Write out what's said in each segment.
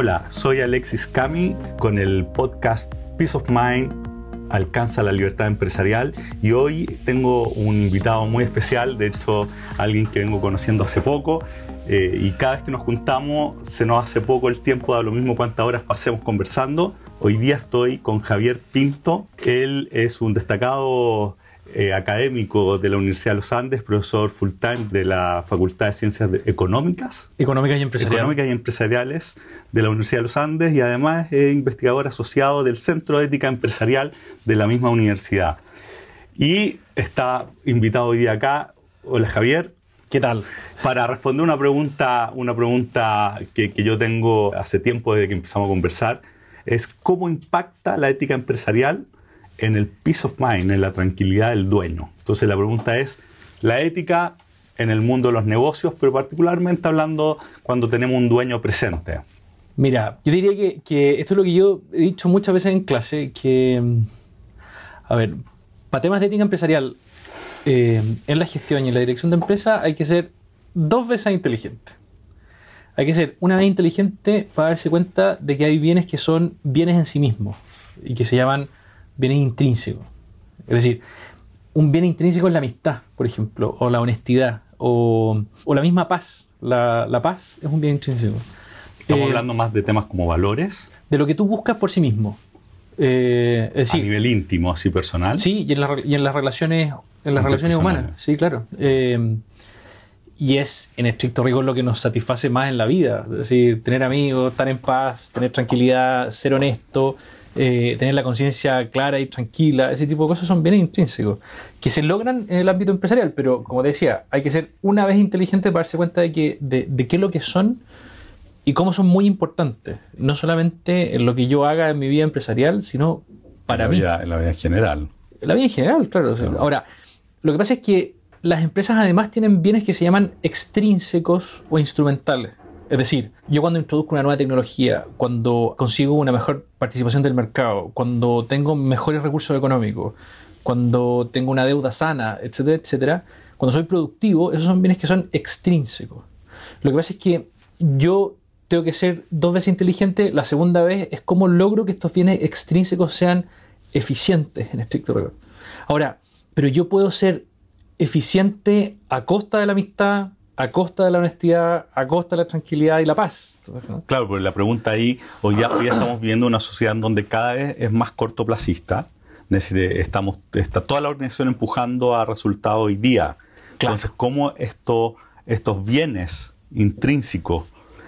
Hola, soy Alexis Cami con el podcast Peace of Mind alcanza la libertad empresarial y hoy tengo un invitado muy especial, de hecho alguien que vengo conociendo hace poco eh, y cada vez que nos juntamos se nos hace poco el tiempo, da lo mismo cuántas horas pasemos conversando. Hoy día estoy con Javier Pinto, él es un destacado eh, académico de la Universidad de los Andes, profesor full time de la Facultad de Ciencias Económicas. Económicas y empresariales. Económicas y empresariales de la Universidad de los Andes y además es investigador asociado del Centro de Ética Empresarial de la misma universidad. Y está invitado hoy día acá. Hola Javier. ¿Qué tal? Para responder una pregunta, una pregunta que, que yo tengo hace tiempo desde que empezamos a conversar, es cómo impacta la ética empresarial en el peace of mind, en la tranquilidad del dueño. Entonces la pregunta es, la ética en el mundo de los negocios, pero particularmente hablando cuando tenemos un dueño presente. Mira, yo diría que, esto es lo que yo he dicho muchas veces en clase, que, a ver, para temas de ética empresarial, eh, en la gestión y en la dirección de empresa hay que ser dos veces inteligente. Hay que ser una vez inteligente para darse cuenta de que hay bienes que son bienes en sí mismos y que se llaman bienes intrínsecos. Es decir, un bien intrínseco es la amistad, por ejemplo, o la honestidad, o, la misma paz. La, paz es un bien intrínseco. Estamos eh, hablando más de temas como valores. De lo que tú buscas por sí mismo. Eh, a nivel íntimo, así personal. Sí, y en, las relaciones, en las relaciones humanas. Sí, claro. Eh, y es en estricto rigor lo que nos satisface más en la vida. Es decir, tener amigos, estar en paz, tener tranquilidad, ser honesto, eh, tener la conciencia clara y tranquila, ese tipo de cosas son bienes intrínsecos, que se logran en el ámbito empresarial, pero como decía, hay que ser una vez inteligente para darse cuenta de, que, de, qué es lo que son y cómo son muy importantes, no solamente en lo que yo haga en mi vida empresarial, sino para en mí. Vida, en la vida en general. En la vida en general, claro. Ahora, lo que pasa es que las empresas además tienen bienes que se llaman extrínsecos o instrumentales. Es decir, yo cuando introduzco una nueva tecnología, cuando consigo una mejor participación del mercado, cuando tengo mejores recursos económicos, cuando tengo una deuda sana, etcétera, etcétera, cuando soy productivo, esos son bienes que son extrínsecos. Lo que pasa es que yo tengo que ser dos veces inteligente, la segunda vez es cómo logro que estos bienes extrínsecos sean eficientes en estricto rigor. Ahora, pero yo puedo ser eficiente a costa de la amistad, a costa de la honestidad, a costa de la tranquilidad y la paz. Claro, pero la pregunta ahí, hoy ya, estamos viviendo una sociedad en donde cada vez es más cortoplacista. Estamos, está toda la organización empujando a resultados hoy día. Entonces, ¿cómo esto, estos bienes intrínsecos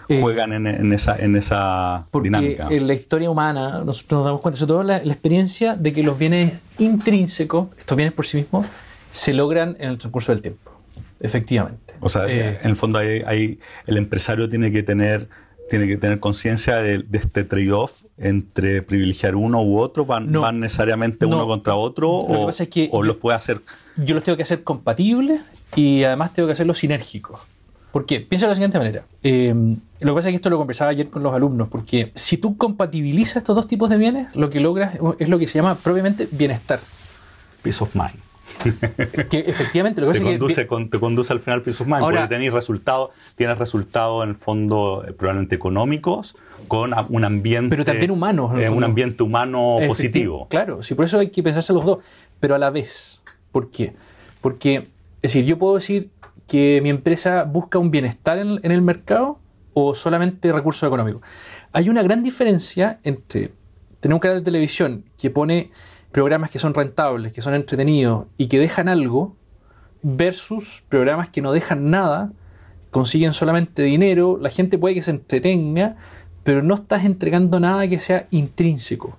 eh, juegan en, esa, en esa porque dinámica? En la historia humana, nosotros nos damos cuenta, sobre todo la, la experiencia de que los bienes intrínsecos, estos bienes por sí mismos, se logran en el transcurso del tiempo. Efectivamente. O sea, eh, en el fondo hay, el empresario tiene que tener tiene que tener conciencia de, este trade-off entre privilegiar uno u otro, van, van necesariamente uno contra otro o, o los puede hacer. Yo los tengo que hacer compatibles y además tengo que hacerlos sinérgicos. ¿Por qué? Piensa de la siguiente manera. Eh, lo que pasa es que esto lo conversaba ayer con los alumnos, porque si tú compatibilizas estos dos tipos de bienes, lo que logras es lo que se llama propiamente bienestar. Peace of mind que efectivamente lo que te, conduce, te conduce al final pisos más porque tenéis resultados, tienes resultados en el fondo eh, probablemente económicos con un ambiente pero también humano eh, un ambiente humano positivo. claro sí por eso hay que pensarse los dos pero a la vez. ¿por qué? porque es decir yo puedo decir que mi empresa busca un bienestar en, en el mercado o solamente recursos económicos. Hay una gran diferencia entre tener un canal de televisión que pone programas que son rentables, que son entretenidos y que dejan algo, versus programas que no dejan nada, consiguen solamente dinero, la gente puede que se entretenga, pero no estás entregando nada que sea intrínseco.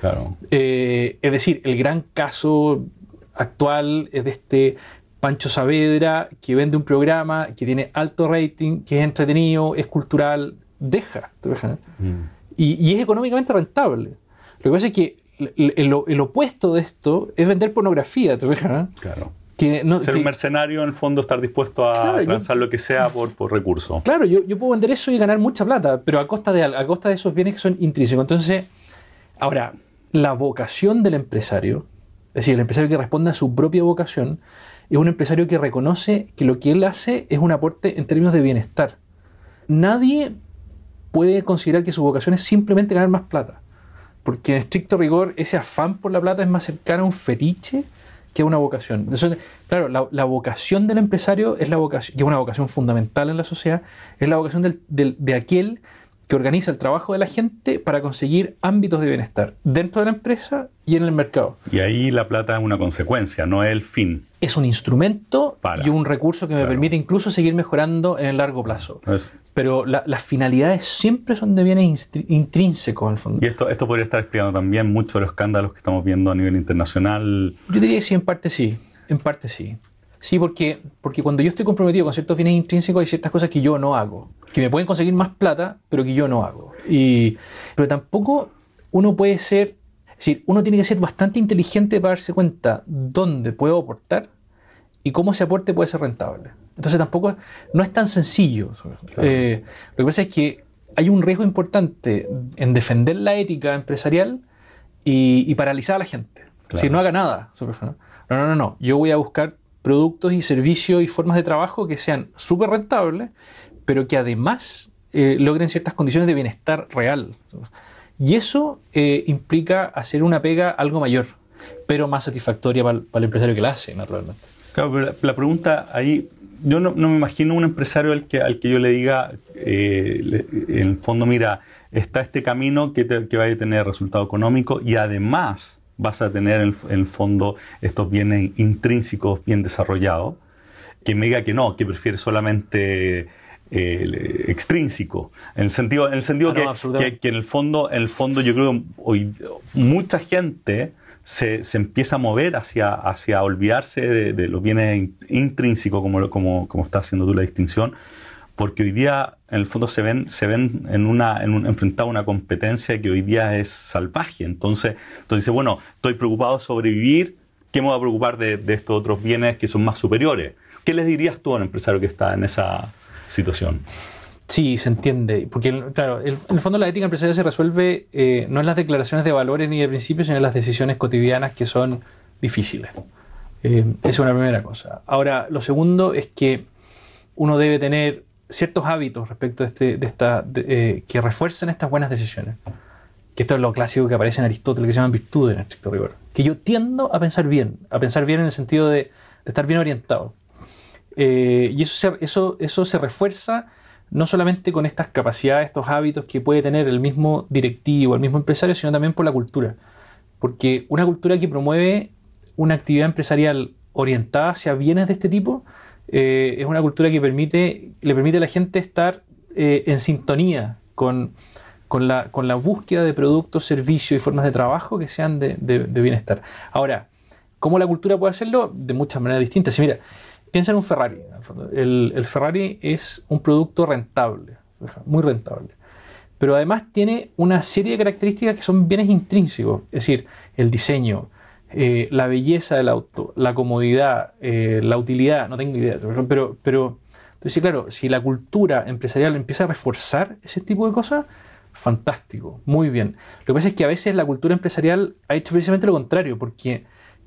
Claro. Eh, es decir, el gran caso actual es de este Pancho Saavedra que vende un programa que tiene alto rating, que es entretenido, es cultural, deja. Mm. Y, y, es económicamente rentable. Lo que pasa es que el, opuesto de esto es vender pornografía, ¿te fijas? Claro. Ser un mercenario, en el fondo, estar dispuesto a lanzar lo que sea por, por recurso. Claro, yo, yo, puedo vender eso y ganar mucha plata, pero a costa, de, a costa de esos bienes que son intrínsecos. Entonces, ahora, la vocación del empresario, es decir, el empresario que responde a su propia vocación, es un empresario que reconoce que lo que él hace es un aporte en términos de bienestar. Nadie puede considerar que su vocación es simplemente ganar más plata. Porque en estricto rigor, ese afán por la plata es más cercano a un fetiche que a una vocación. Entonces, claro, la, vocación del empresario es la vocación, que es una vocación fundamental en la sociedad, es la vocación del, de aquel que organiza el trabajo de la gente para conseguir ámbitos de bienestar dentro de la empresa y en el mercado. Y ahí la plata es una consecuencia, no es el fin. Es un instrumento y un recurso que me permite incluso seguir mejorando en el largo plazo. Pero las finalidades siempre son de bienes intrínsecos el fondo. Y esto, esto podría estar explicando también muchos de los escándalos que estamos viendo a nivel internacional. Yo diría que sí, en parte sí. En parte sí. Sí, porque, porque cuando yo estoy comprometido con ciertos bienes intrínsecos hay ciertas cosas que yo no hago, que me pueden conseguir más plata, pero que yo no hago. Y, pero tampoco uno puede ser, es decir, uno tiene que ser bastante inteligente para darse cuenta dónde puedo aportar y cómo ese aporte puede ser rentable. Entonces tampoco no es tan sencillo. Eh, lo que pasa es que hay un riesgo importante en defender la ética empresarial y, paralizar a la gente. Si no haga nada. No, no, no, no. Yo voy a buscar productos y servicios y formas de trabajo que sean súper rentables, pero que además eh, logren ciertas condiciones de bienestar real. Y eso eh, implica hacer una pega algo mayor, pero más satisfactoria para el, empresario que la hace, naturalmente. Claro, pero la, pregunta ahí, yo no, me imagino un empresario al que, al que yo le diga, eh, en el fondo, mira, está este camino que, que va a tener resultado económico y además vas a tener en, el fondo estos bienes intrínsecos bien desarrollados, que me diga que no, que prefiere solamente eh, extrínseco, en el sentido, en el sentido ah, que, que, en el fondo, en el fondo yo creo que hoy mucha gente se, se, empieza a mover hacia, hacia olvidarse de, de los bienes intrínsecos, como, como, como está haciendo tú la distinción, porque hoy día en el fondo se ven, se ven en una, en un, enfrentados a una competencia que hoy día es salvaje. Entonces, entonces dice, bueno, estoy preocupado de sobrevivir, ¿qué me voy a preocupar de, estos otros bienes que son más superiores? ¿Qué les dirías tú a un empresario que está en esa situación? Sí, se entiende. Porque, claro, en el fondo la ética empresarial se resuelve eh, no en las declaraciones de valores ni de principios, sino en las decisiones cotidianas que son difíciles. Eh, esa es una primera cosa. Ahora, lo segundo es que uno debe tener ciertos hábitos respecto de, este, de esta, eh, que refuercen estas buenas decisiones. Que esto es lo clásico que aparece en Aristóteles, que se llaman virtudes en estricto rigor. Que yo tiendo a pensar bien, a pensar bien en el sentido de, estar bien orientado. Eh, y eso se, eso, eso se refuerza no solamente con estas capacidades, estos hábitos que puede tener el mismo directivo, el mismo empresario, sino también por la cultura. Porque una cultura que promueve una actividad empresarial orientada hacia bienes de este tipo eh, es una cultura que permite, le permite a la gente estar eh, en sintonía con, con, la, con, la, búsqueda de productos, servicios y formas de trabajo que sean de, bienestar. Ahora, ¿cómo la cultura puede hacerlo? De muchas maneras distintas. Si mira, piensa en un Ferrari. El, Ferrari es un producto rentable, muy rentable pero además tiene una serie de características que son bienes intrínsecos, es decir, el diseño, eh, la belleza del auto, la comodidad, eh, la utilidad, no tengo idea, pero, pero entonces, claro, si la cultura empresarial empieza a reforzar ese tipo de cosas, fantástico, muy bien. Lo que pasa es que a veces la cultura empresarial ha hecho precisamente lo contrario, porque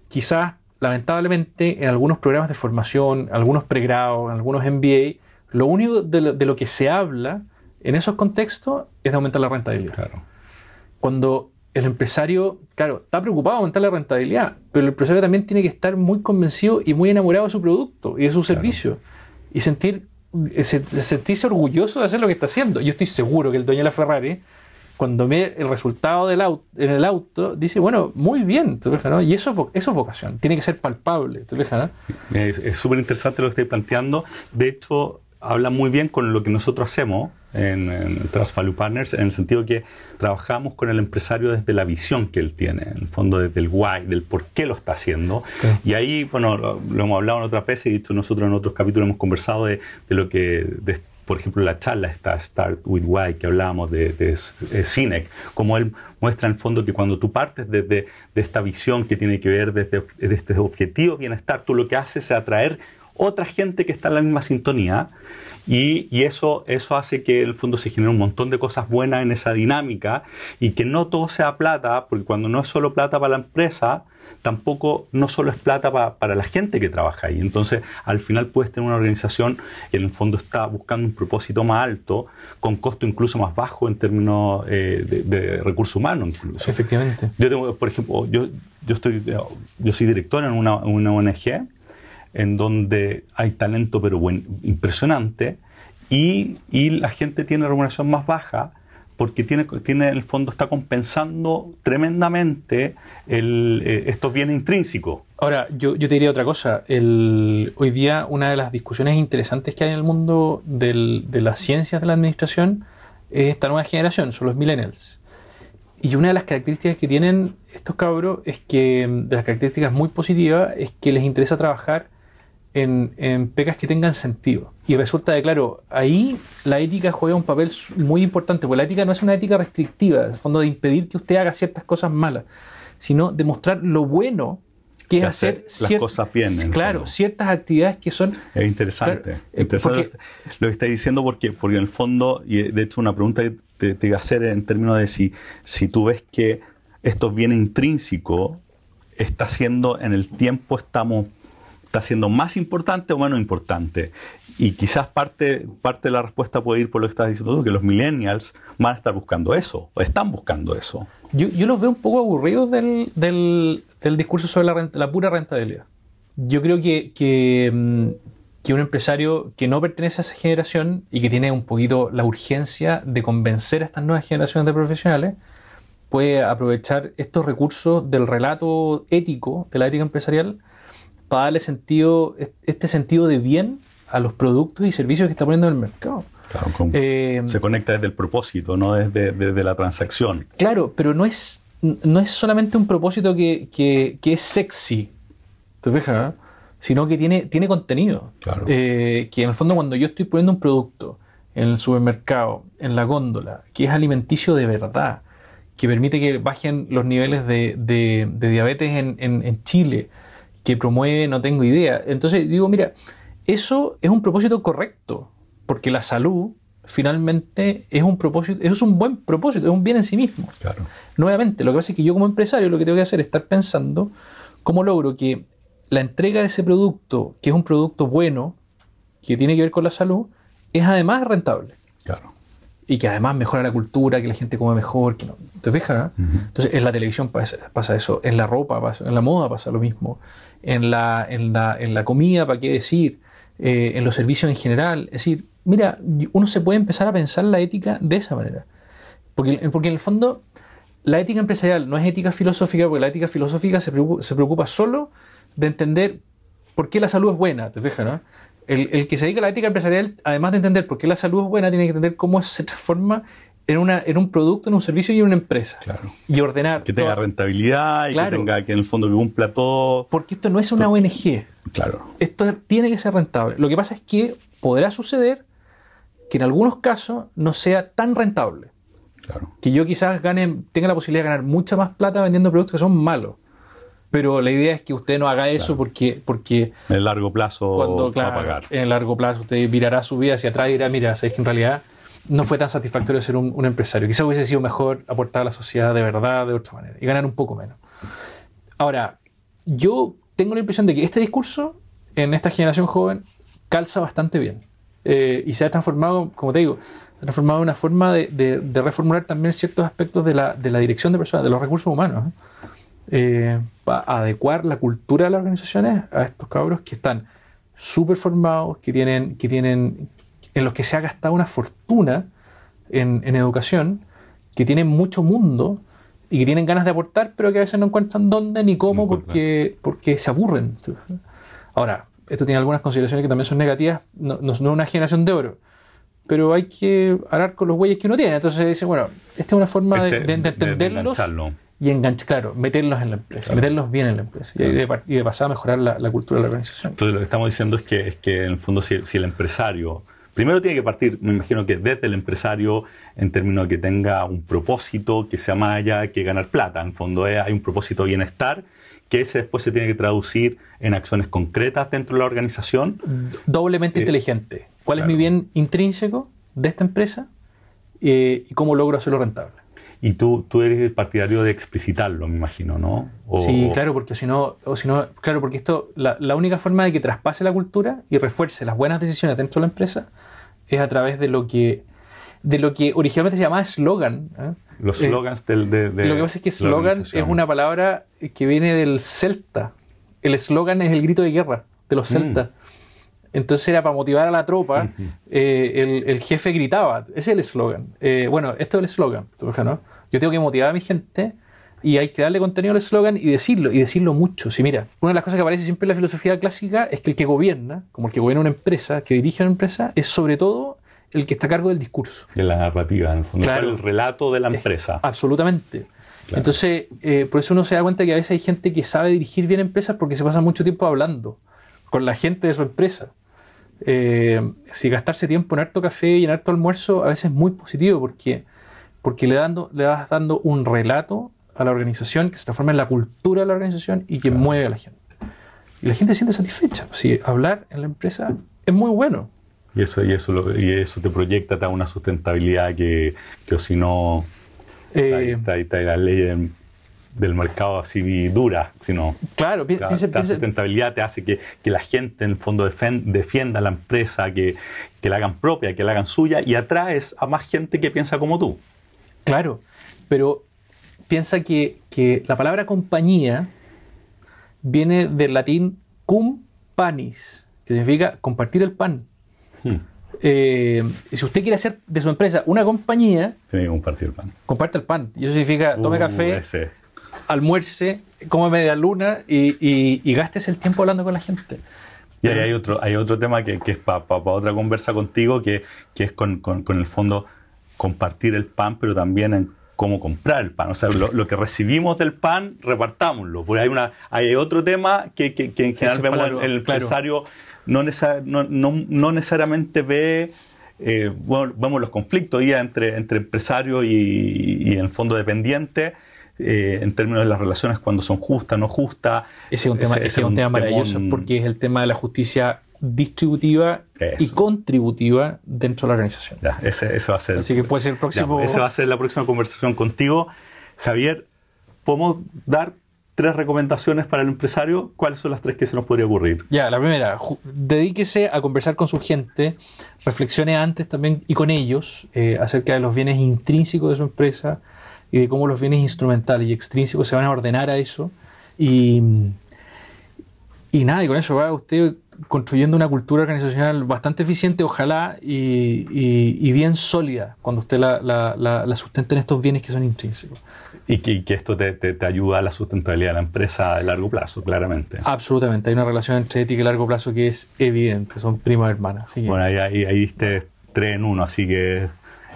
quizás, lamentablemente, en algunos programas de formación, algunos pregrados, algunos MBA, lo único de lo, de lo que se habla en esos contextos es de aumentar la rentabilidad. Claro. Cuando el empresario, claro, está preocupado de aumentar la rentabilidad, pero el empresario también tiene que estar muy convencido y muy enamorado de su producto y de su servicio y sentir, eh, sentirse orgulloso de hacer lo que está haciendo. Yo estoy seguro que el dueño de la Ferrari, cuando ve el resultado del auto, en el auto, dice, bueno, muy bien, y eso, eso es vocación, tiene que ser palpable. Es súper interesante lo que estoy planteando. De hecho, habla muy bien con lo que nosotros hacemos en, en Transvalue Partners, en el sentido que trabajamos con el empresario desde la visión que él tiene, en el fondo desde el why, del por qué lo está haciendo. Y ahí, bueno, lo, hemos hablado en otras veces y dicho nosotros en otros capítulos hemos conversado de, de lo que... por ejemplo, la charla está Start with Why, que hablábamos de, de, Cinec, como él muestra en el fondo que cuando tú partes desde de, esta visión que tiene que ver desde, este objetivo bienestar, tú lo que haces es atraer otra gente que está en la misma sintonía y, eso, eso hace que el fondo se genere un montón de cosas buenas en esa dinámica y que no todo sea plata, porque cuando no es solo plata para la empresa, tampoco no solo es plata para la gente que trabaja ahí. Entonces, al final puedes tener una organización que en el fondo está buscando un propósito más alto, con costo incluso más bajo en términos eh, de, recursos humanos. Incluso. Efectivamente. Yo tengo, por ejemplo, yo, yo, estoy, yo soy director en una, una ONG en donde hay talento pero buen, impresionante y, y la gente tiene remuneración más baja porque tiene, tiene en el fondo está compensando tremendamente el, eh, estos bienes intrínsecos. Ahora, yo, yo, te diría otra cosa. El, hoy día una de las discusiones interesantes que hay en el mundo de las ciencias de la administración es esta nueva generación, son los millennials. Y una de las características que tienen estos cabros es que, de las características muy positivas, es que les interesa trabajar en, en, pegas que tengan sentido. Y resulta de, claro, ahí la ética juega un papel muy importante, porque la ética no es una ética restrictiva, en el fondo de impedir que usted haga ciertas cosas malas, sino demostrar lo bueno que es hacer, las cosas bien. Claro, ciertas actividades que son... Es interesante. Eh, lo que está diciendo porque, porque en el fondo, y de hecho una pregunta que te, te iba a hacer en términos de si, si tú ves que esto viene intrínseco está siendo en el tiempo, estamos está siendo más importante o menos importante. Y quizás parte, parte de la respuesta puede ir por lo que estás diciendo tú, que los millennials van a estar buscando eso, o están buscando eso. Yo, los veo un poco aburridos del, del, del discurso sobre la, la, pura rentabilidad. Yo creo que, que, mm, que, un empresario que no pertenece a esa generación y que tiene un poquito la urgencia de convencer a estas nuevas generaciones de profesionales, puede aprovechar estos recursos del relato ético, de la ética empresarial, para darle sentido, este sentido de bien a los productos y servicios que está poniendo en el mercado. Eh, se conecta desde el propósito, no desde, la transacción. Claro, pero no es, no es solamente un propósito que, es sexy, ¿te fijas? Sino que tiene, tiene contenido. Eh, que en el fondo cuando yo estoy poniendo un producto en el supermercado, en la góndola, que es alimenticio de verdad, que permite que bajen los niveles de, diabetes en, en Chile, que promueve, no tengo idea. Entonces digo, mira, eso es un propósito correcto, porque la salud finalmente es un propósito, es un buen propósito, es un bien en sí mismo. Claro. Nuevamente, lo que pasa es que yo como empresario lo que tengo que hacer es estar pensando cómo logro que la entrega de ese producto, que es un producto bueno, que tiene que ver con la salud, es además rentable. Claro. Y que además mejora la cultura, que la gente come mejor, que no. ¿Te fijas? Entonces, en la televisión pasa, pasa, eso, en la ropa pasa, en la moda pasa lo mismo en la, en la, en la comida, ¿para qué decir? Eh, en los servicios en general. Es decir, mira, uno se puede empezar a pensar la ética de esa manera. Porque, porque en el fondo, la ética empresarial no es ética filosófica, porque la ética filosófica se preocupa, se preocupa solo de entender por qué la salud es buena, te fijas, ¿no? El, el, que se dedica a la ética empresarial, además de entender por qué la salud es buena, tiene que entender cómo se transforma en, una, en un producto, en un servicio y en una empresa. Claro. Y ordenar. Que tenga rentabilidad y que tenga que en el fondo que cumpla todo. Porque esto no es una ONG. Claro. Esto tiene que ser rentable. Lo que pasa es que podrá suceder que en algunos casos no sea tan rentable. Claro. Que yo quizás gane, tenga la posibilidad de ganar mucha más plata vendiendo productos que son malos. Pero la idea es que usted no haga eso porque, porque... En el largo plazo cuando, va a pagar. En el largo plazo usted mirará su vida hacia atrás y dirá, mira, sabes que en realidad no fue tan satisfactorio ser un, empresario. Quizás hubiese sido mejor aportar a la sociedad de verdad, de otra manera, y ganar un poco menos. Ahora, yo tengo la impresión de que este discurso en esta generación joven calza bastante bien. Eh, y se ha transformado, como te digo, se ha transformado en una forma de, reformular también ciertos aspectos de la, dirección de personas, de los recursos humanos. ¿eh? Eh, adecuar la cultura de las organizaciones a estos cabros que están súper formados, que tienen, que tienen, en los que se ha gastado una fortuna en, educación, que tienen mucho mundo y que tienen ganas de aportar, pero que a veces no encuentran dónde ni cómo porque, porque se aburren. Ahora, esto tiene algunas consideraciones que también son negativas, no, no, es una generación de oro, pero hay que hablar con los güeyes que uno tiene. Entonces dice, bueno, esta es una forma de, este, entenderlos y enganchar, claro, meterlos en la empresa, meterlos bien en la empresa y, de, pasar a mejorar la, cultura de la organización. Entonces lo que estamos diciendo es que, es que en el fondo si el empresario Primero tiene que partir, me imagino que desde el empresario, en términos de que tenga un propósito que sea más allá que ganar plata. En fondo eh, hay un propósito de bienestar que ese después se tiene que traducir en acciones concretas dentro de la organización. Doblemente eh, inteligente. ¿Cuál es mi bien intrínseco de esta empresa eh, y cómo logro hacerlo rentable? Y tú, tú eres partidario de explicitarlo, me imagino, ¿no? sí, claro, porque si no, o si no, claro, porque esto, la, la, única forma de que traspase la cultura y refuerce las buenas decisiones dentro de la empresa es a través de lo que, de lo que originalmente se llamaba slogan. ¿eh? Los slogans del, de, Lo que pasa es que slogan es una palabra que viene del celta. El slogan es el grito de guerra de los mm. celtas. Entonces era para motivar a la tropa, eh, el, jefe gritaba, ese es el eslogan. Eh, bueno, esto es el eslogan, ¿no? Yo tengo que motivar a mi gente y hay que darle contenido al eslogan y decirlo, y decirlo mucho. Si mira, una de las cosas que aparece siempre en la filosofía clásica es que el que gobierna, como el que gobierna una empresa, que dirige una empresa, es sobre todo el que está a cargo del discurso. De la narrativa, en el fondo. el relato de la empresa. absolutamente. Entonces, eh, por eso uno se da cuenta que a veces hay gente que sabe dirigir bien empresas porque se pasa mucho tiempo hablando con la gente de su empresa. Eh, si gastarse tiempo en harto café y en harto almuerzo a veces es muy positivo porque, porque le, dando, le vas dando un relato a la organización que se transforma en la cultura de la organización y que mueve a la gente. Y la gente se siente satisfecha. Si hablar en la empresa es muy bueno. Y eso, y eso, y eso te proyecta a una sustentabilidad que, que si no, eh, está, la ley del mercado así dura, sino claro, la, la sustentabilidad te hace que, que, la gente en el fondo defienda la empresa, que, que, la hagan propia, que la hagan suya y atraes a más gente que piensa como tú. Claro, pero piensa que, que la palabra compañía viene del latín cum panis, que significa compartir el pan. Hmm. Eh, si usted quiere hacer de su empresa una compañía, tiene que compartir el pan. Comparte el pan. Y eso significa tome uh, café, almuerce, come media luna y, y, y, gastes el tiempo hablando con la gente. Y ahí hay otro, hay otro tema que, que es para otra conversa contigo, que, que es con, con, con, el fondo compartir el pan, pero también en cómo comprar el pan. O sea, lo, que recibimos del pan, repartámoslo. Porque hay, una, hay otro tema que, que, en general vemos el, empresario no, no, necesariamente ve, eh, bueno, vemos los conflictos ya entre, entre empresarios y, y en el fondo dependiente. Eh, en términos de las relaciones cuando son justas, no justas. Ese es un tema, ese es un tema maravilloso porque es el tema de la justicia distributiva y contributiva dentro de la organización. Ya, ese, va a ser. Así que puede ser el próximo. ese va a ser la próxima conversación contigo. Javier, ¿podemos dar tres recomendaciones para el empresario? ¿Cuáles son las tres que se nos podría ocurrir? Ya, la primera, dedíquese a conversar con su gente, reflexione antes también y con ellos eh, acerca de los bienes intrínsecos de su empresa y de cómo los bienes instrumentales y extrínsecos se van a ordenar a eso. Y, y nada, y con eso va usted construyendo una cultura organizacional bastante eficiente, ojalá, y, bien sólida cuando usted la, la, sustente en estos bienes que son intrínsecos. Y que, esto te, te, ayuda a la sustentabilidad de la empresa a largo plazo, claramente. Absolutamente, hay una relación entre ética y largo plazo que es evidente, son primas hermanas. Bueno, ahí, ahí, ahí diste tres en uno, así que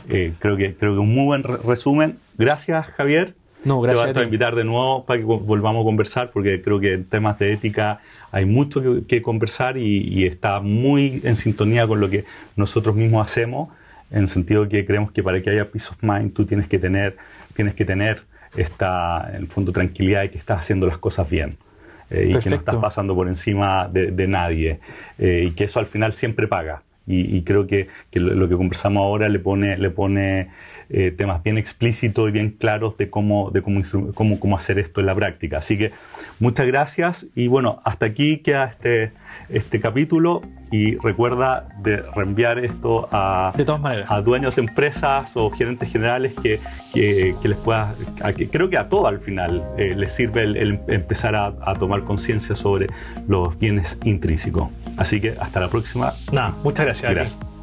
eh, creo que creo que un muy buen resumen. Gracias, Javier. No, gracias. Te voy a, invitar de nuevo para que volvamos a conversar, porque creo que en temas de ética hay mucho que, conversar y, está muy en sintonía con lo que nosotros mismos hacemos, en el sentido que creemos que para que haya peace of mind tú tienes que tener, tienes que tener esta, en el fondo, tranquilidad de que estás haciendo las cosas bien. Eh, y que no estás pasando por encima de, nadie. Eh, y que eso al final siempre paga. Y, creo que, lo que conversamos ahora le pone, le pone eh, temas bien explícitos y bien claros de, cómo, de cómo, cómo, cómo, hacer esto en la práctica. Así que muchas gracias y bueno, hasta aquí queda este, este capítulo y recuerda de reenviar esto a, a dueños de empresas o gerentes generales que, que, les pueda, que, creo que a todo al final eh, les sirve el, empezar a, a tomar conciencia sobre los bienes intrínsecos. Así que hasta la próxima. Nada, muchas gracias. Gracias.